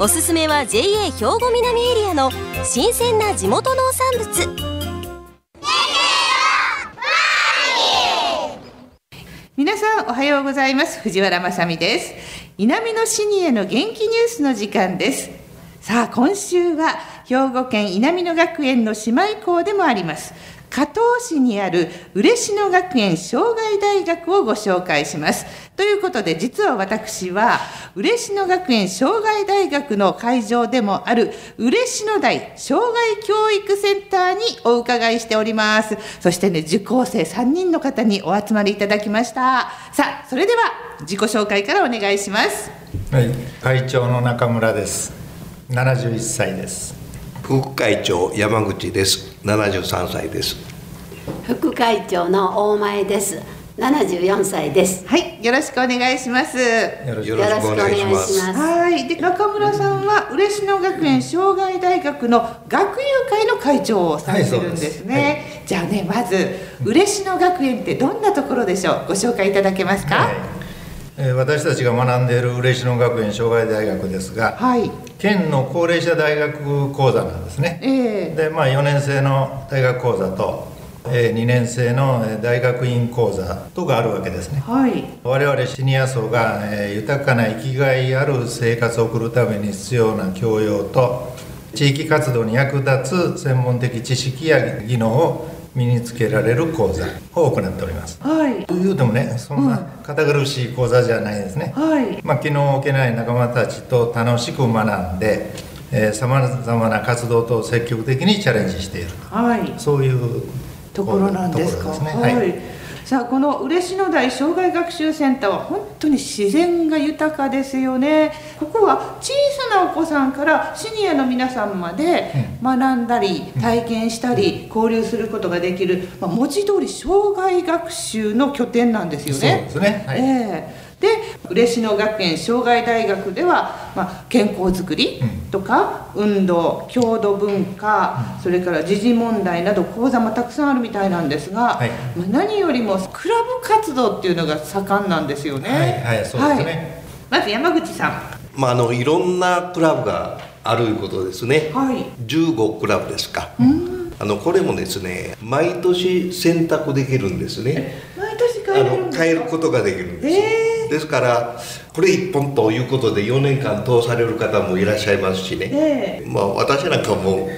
おすすめは JA 兵庫南エリアの新鮮な地元農産物。皆さんおはようございます。藤原まさです。南のシニアの元気ニュースの時間です。さあ今週は兵庫県稲美野学園の姉妹校でもあります。加東市にある嬉野学園障害大学をご紹介します。ということで、実は私は、嬉野学園障害大学の会場でもある、嬉野台障害教育センターにお伺いしております。そしてね、受講生3人の方にお集まりいただきました。さあ、それでは自己紹介からお願いします。はい、会長の中村です。71歳です。副会長山口です73歳です副会長の大前です。74歳です。はいよろしくお願いします。よろしくお願いします。はいで中村さんは嬉野学園障害大学の学友会の会長をされてるんですね、はいはい、じゃあねまず嬉野学園ってどんなところでしょう？ご紹介いただけますか、はい。私たちが学んでいる嬉野学園障害大学ですが、はい、県の高齢者大学講座なんですね、えー、でまあ4年生の大学講座と2年生の大学院講座とがあるわけですね、はい、我々シニア層が豊かな生きがいある生活を送るために必要な教養と地域活動に役立つ専門的知識や技能を身につけられる講座を行っております。はい。というでもね、そんな堅苦しい講座じゃないですね。はい。まあ気の置けない仲間たちと楽しく学んで、さまざまな活動と積極的にチャレンジしている。はい。そういうところなんですか？すね、はい、はい。さあこの嬉野台障害学習センターは本当に自然が豊かですよね。ここは小さなお子さんからシニアの皆さんまで学んだり体験したり交流することができる、まあ、文字通り障害学習の拠点なんですよね。そうですね、はい、えーで嬉野学園障害大学では、まあ、健康づくりとか、うん、運動郷土文化、うん、それから時事問題など講座もたくさんあるみたいなんですが、はい、まあ、何よりもクラブ活動っていうのが盛んなんですよね。はい、はい、そうですね、まず山口さん。まあ、あのいろんなクラブがあるいうことですね。はい、15クラブですか。あのこれもですね毎年選択できるんですね。毎年変えるんですか？変えることができるんです。えーですからこれ一本ということで4年間通される方もいらっしゃいますしね、えー、まあ、私なんかも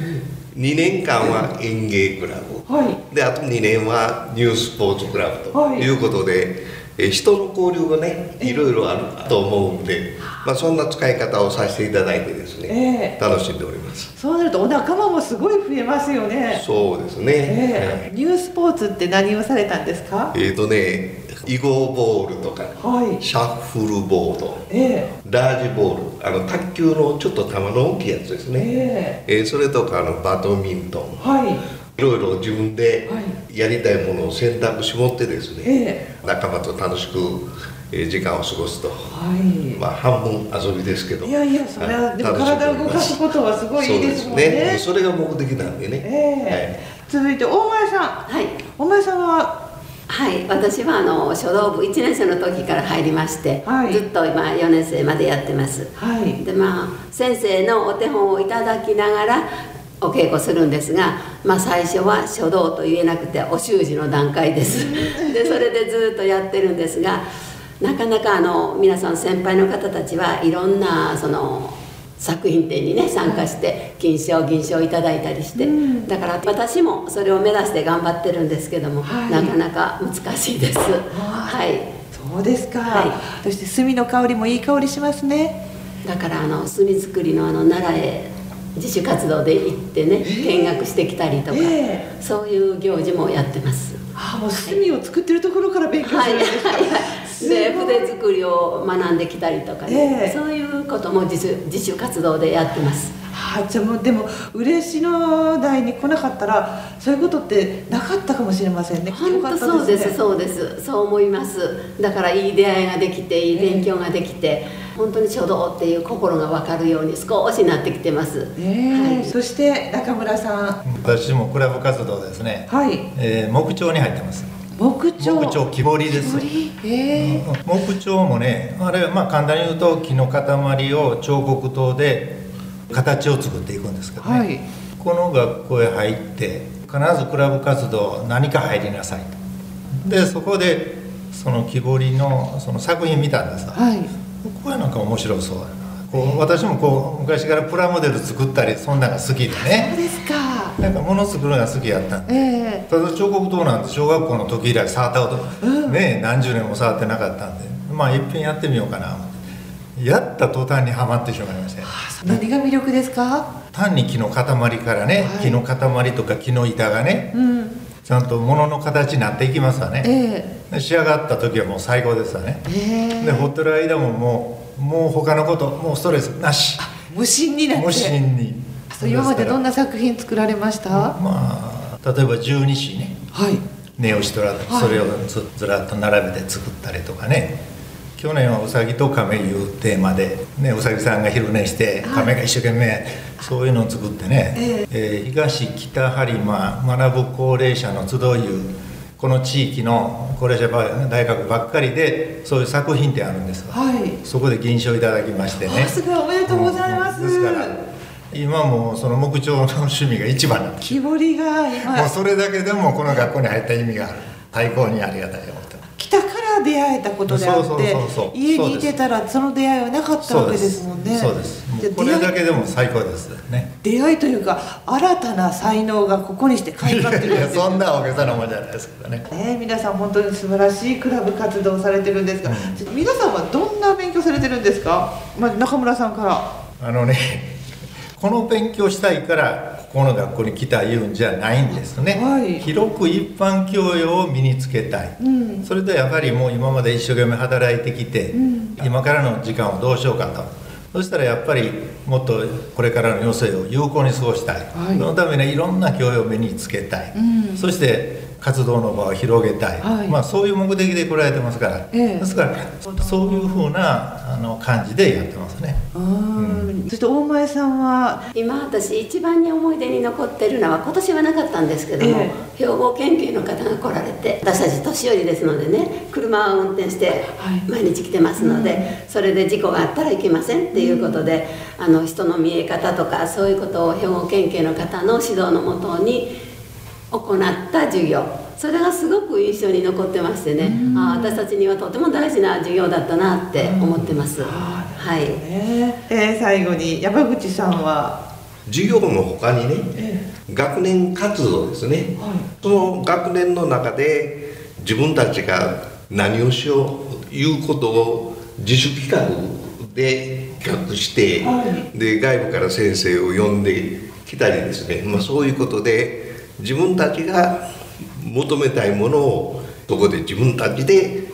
2年間は園芸クラブ、はい、であと2年はニュースポーツクラブとい。うことで、はいえ人の交流がねいろいろあると思うんで、まあ、そんな使い方をさせていただいてですね、えー、楽しんでおります。そうなるとお仲間もすごい増えますよね。そうですね、えー、ニュースポーツって何をされたんですか？えっ、ー、とね囲碁ボールとか、はい、シャッフルボード、えー、ラージボールあの卓球のちょっと球の大きいやつですね、えー、えー、それとかあのバドミントン、はい。いろいろ自分でやりたいものを選択し持ってですね、えー、仲間と楽しく時間を過ごすと、はい、まあ半分遊びですけど。いやいやそれはでも体を動かすことはすごいいいですもんね。ね。それが目的なんでね、えー、はい、続いて大前さん、はい、大前さんははい私はあの書道部1年生の時から入りまして、はい、ずっと今4年生までやってます、はい、でまあ先生のお手本をいただきながらお稽古するんですが、まあ、最初は書道と言えなくてお習字の段階です。でそれでずっとやってるんですがなかなかあの皆さん先輩の方たちはいろんなその作品展にね参加して金賞銀賞いただいたりして、うん、だから私もそれを目指して頑張ってるんですけども、はい、なかなか難しいです。はい。そうですか、はい、そして炭の香りもいい香りしますね。だからあの炭作りのあの奈良へ自主活動で行ってね、えー、見学してきたりとか、えー、そういう行事もやってます。あもう炭を作ってるところから勉強するんですか、はい。はい。はい。で筆作りを学んできたりとかね、えー、そういうことも自主自主活動でやってます。はあ、じゃもうでも嬉野台に来なかったらそういうことってなかったかもしれませんね。本当そうです、ね、そうです。そう思います。だからいい出会いができていい勉強ができて、えー、本当に書道っていう心が分かるように少しなってきてます、えー、はい、そして中村さん。私もクラブ活動ですね。はい、えー、木彫に入ってます木彫。木彫木彫りです。木彫もねあれまあ簡単に言うと木の塊を彫刻刀で形を作っていくんですけどね、はい、この学校へ入って必ずクラブ活動何か入りなさい。とでそこでその木彫りのその作品見たんですはい、これなんか面白そうだな。こう私もこう昔からプラモデル作ったりそんなのが好きでね。そうですかなんか物作るのが好きやったん。で、え。ー、ただ彫刻刀なんて小学校の時以来触ったこと、うん、ね何十年も触ってなかったんで。まあいっぺんやってみようかなやった途端にはまってしまいまして、何が魅力ですか？単に木の塊からね、はい、木の塊とか木の板がね、うん、ちゃんと物の形になっていきますわね、えー、仕上がった時はもう最高ですわね、えー、でほってる間ももうもう他のこともうストレスなし。無心になって。無心に今までどんな作品作られました？まあ例えば十二支ね。はい。ネオシトラ、それをずずらっと並べて作ったりとかね。去年はうさぎと亀いうテーマで、ね、うさぎさんが昼寝して亀が一生懸命そういうのを作ってね、ええ。ー、東北播磨学ぶ高齢者の集いいうこの地域の高齢者大学ばっかりでそういう作品ってあるんですはい、そこで銀賞いただきましてね。すごい。おめでとうございます、うん、ですから今もその木彫の趣味が一番なんです。木彫りが今もうそれだけでもこの学校に入った意味がある。最高にありがたいよ北から出会えたことであって家にいてたらその出会いはなかったわけですもんね。そうです。これだけでも最高ですね。出会いというか新たな才能がここにして開花ってる いやそんな大げさなもんじゃないですけどね。ね皆さん本当に素晴らしいクラブ活動されてるんですが、うん、皆さんはどんな勉強されてるんですか、まあ、中村さんから。あのねこの勉強したいからこの学校に来たいうんじゃないんですね、はい、広く一般教養を身につけたい、うん、それとやっぱりもう今まで一生懸命働いてきて、うん、今からの時間をどうしようかと。そしたらやっぱりもっとこれからの余生を有効に過ごしたい、はい、そのためにいろんな教養を身につけたい、うん、そして活動の場を広げたい、はい、まあ、そういう目的で来られてますから、ええ、ですからそういうふうなあの感じでやってますね、うん、そして大前さんは？今私一番に思い出に残ってるのは今年はなかったんですけども、え、兵庫県警の方が来られて私たち年寄りですのでね車を運転して毎日来てますので、はい、それで事故があったらいけませんっていうことで、あの人の見え方とかそういうことを兵庫県警の方の指導のもとに行った授業。それがすごく印象に残ってましてね、あ私たちにはとても大事な授業だったなって思ってます、はい、えー、最後に山口さんは？授業のほかにね、えー、学年活動ですね、はい、その学年の中で自分たちが何をしよういうことを自主企画で企画して、はい、で外部から先生を呼んできたりですね、まあ、そういうことで自分たちが求めたいものをそこで自分たちで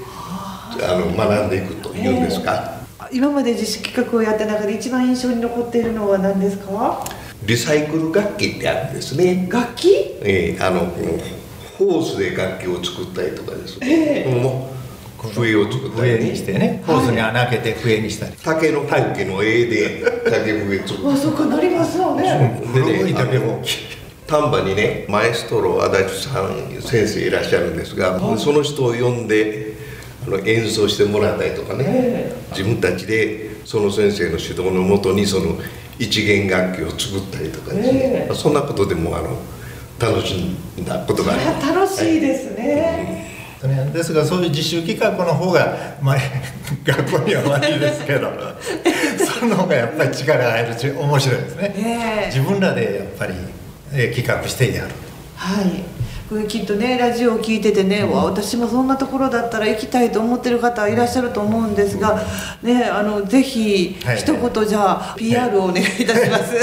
あの学んでいくというんですか、今まで自主企画をやった中で一番印象に残っているのは何ですか？リサイクル楽器ってあるんですね。楽器？ええー、あのホースで楽器を作ったりとかです。ね、え。ー笛を作ったり、ね、にしてねホースに穴開けて笛にしたり。竹の竹の絵で竹笛作ったあそこなりますよね。でね竹本丹波にねマエストロ足立さん先生いらっしゃるんですが、はい、その人を呼んであの演奏してもらったりとかね、自分たちでその先生の指導のもとにその一弦楽器を作ったりとかですね、そんなことでもあの楽しんだことがあります。楽しいですね、はい、ですがそういう自習企画の方が、まあ、学校には悪いですけど その方がやっぱり力が入るし面白いですね、自分らでやっぱりえ企画してやる。はい。これきっとねラジオを聞いててね、うん、私もそんなところだったら行きたいと思ってる方いらっしゃると思うんですが、ねあのぜひ一言じゃあ PR をお願いいたします、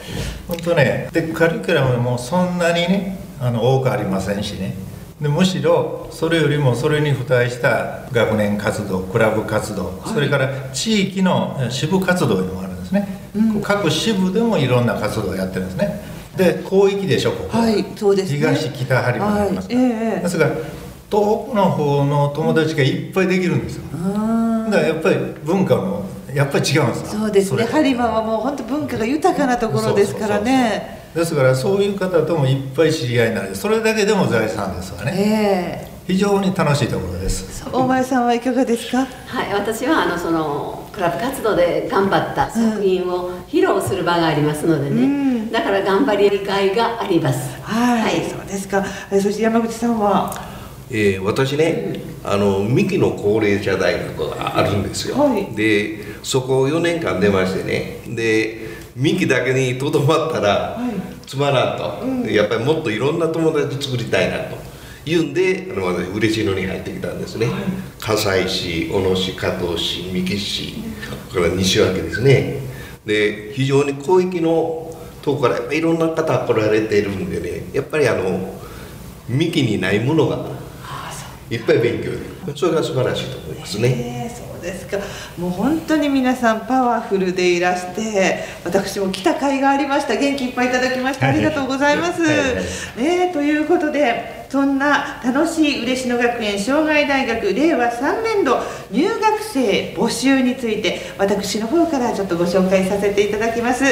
本当ねでカリキュラムもそんなにねあの多くありませんしね。でむしろそれよりもそれに付帯した学年活動クラブ活動、はい、それから地域の支部活動にもあるんですね、うん、各支部でもいろんな活動をやってるんですねで広域でしょここ、は。い、そうです、ね、東北張までありますから、はいえー、ですから東北の方の友達がいっぱいできるんですよ、だからやっぱり文化もやっぱり違うんですそうですね。播磨はもう本当文化が豊かなところですからね。ですからそういう方ともいっぱい知り合いになる。それだけでも財産ですわね、えー、非常に楽しいところです。大前さんはいかがですか？はい私はあのそのクラブ活動で頑張った作品を披露する場がありますのでね、うん、だから頑張り理解があります。はい、はい、そうですか。そして山口さんは？えー、私ねあの三木の高齢者大学があるんですよ、はい、でそこを4年間出ましてね。で三木だけにとどまったらつまらんと、うん、やっぱりもっといろんな友達作りたいなと。いうんであの私嬉しいのに入ってきたんですね、はい、葛西市小野市加東市三木市これから西脇ですね。で非常に広域のとこからいろんな方来られているんでねやっぱりあの幹にないものがいっぱい勉強でそれが素晴らしいと思いますね。そうですかもう本当に皆さんパワフルでいらして私も来た甲斐がありました元気いっぱいいただきましてありがとうございます。ね、ということでそんな楽しい嬉野学園障害大学令和3年度入学生募集について私の方からちょっとご紹介させていただきます。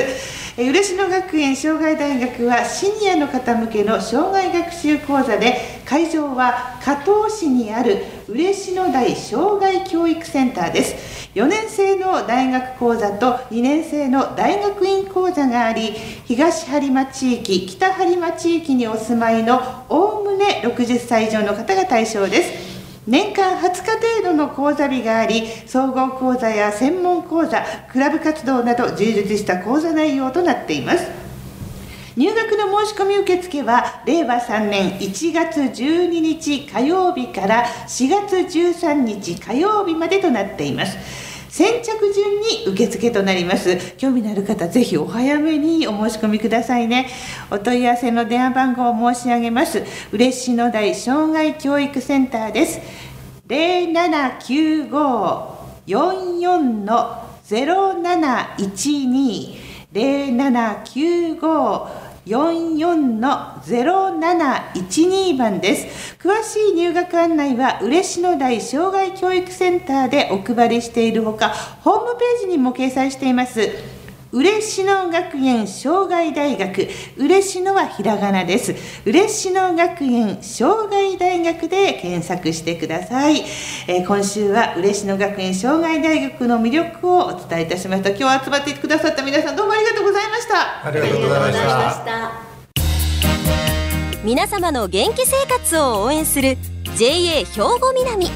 嬉野学園障害大学はシニアの方向けの障害学習講座で会場は加東市にある嬉野台障害教育センターです。4年生の大学講座と2年生の大学院講座があり東播磨地域北播磨地域にお住まいのおおむね60歳以上の方が対象です。年間20日程度の講座日があり総合講座や専門講座クラブ活動など充実した講座内容となっています。入学の申し込み受付は令和3年1月12日火曜日から4月13日火曜日までとなっています。先着順に受付となります。興味のある方ぜひお早めにお申し込みくださいね。お問い合わせの電話番号を申し上げます。嬉野台障害教育センターです。0795-44の0712 0795 44-0712番です。詳しい入学案内は嬉野台障害教育センターでお配りしているほかホームページにも掲載しています。嬉野学園障害大学。嬉野はひらがなです。嬉野学園障害大学で検索してください、えー、今週は嬉野学園障害大学の魅力をお伝えいたしました今日集まってくださった皆さんどうもありがとうございました。ありがとうございました。皆様の元気生活を応援する JA 兵庫南。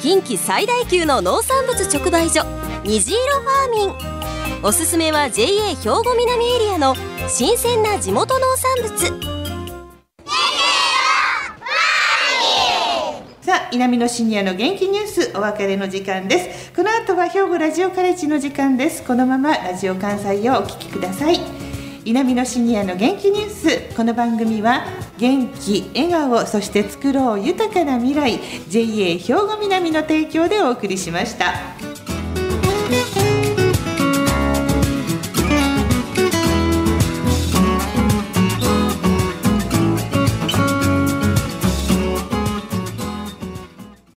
近畿最大級の農産物直売所虹色ファーミンおすすめは JA 兵庫南エリアの新鮮な地元農産物。さあ南のシニアの元気ニュースお別れの時間です。この後は兵庫ラジオカレッジの時間です。このままラジオ関西をお聞きください。南のシニアの元気ニュース。この番組は元気笑顔そして作ろう豊かな未来 JA 兵庫南の提供でお送りしました。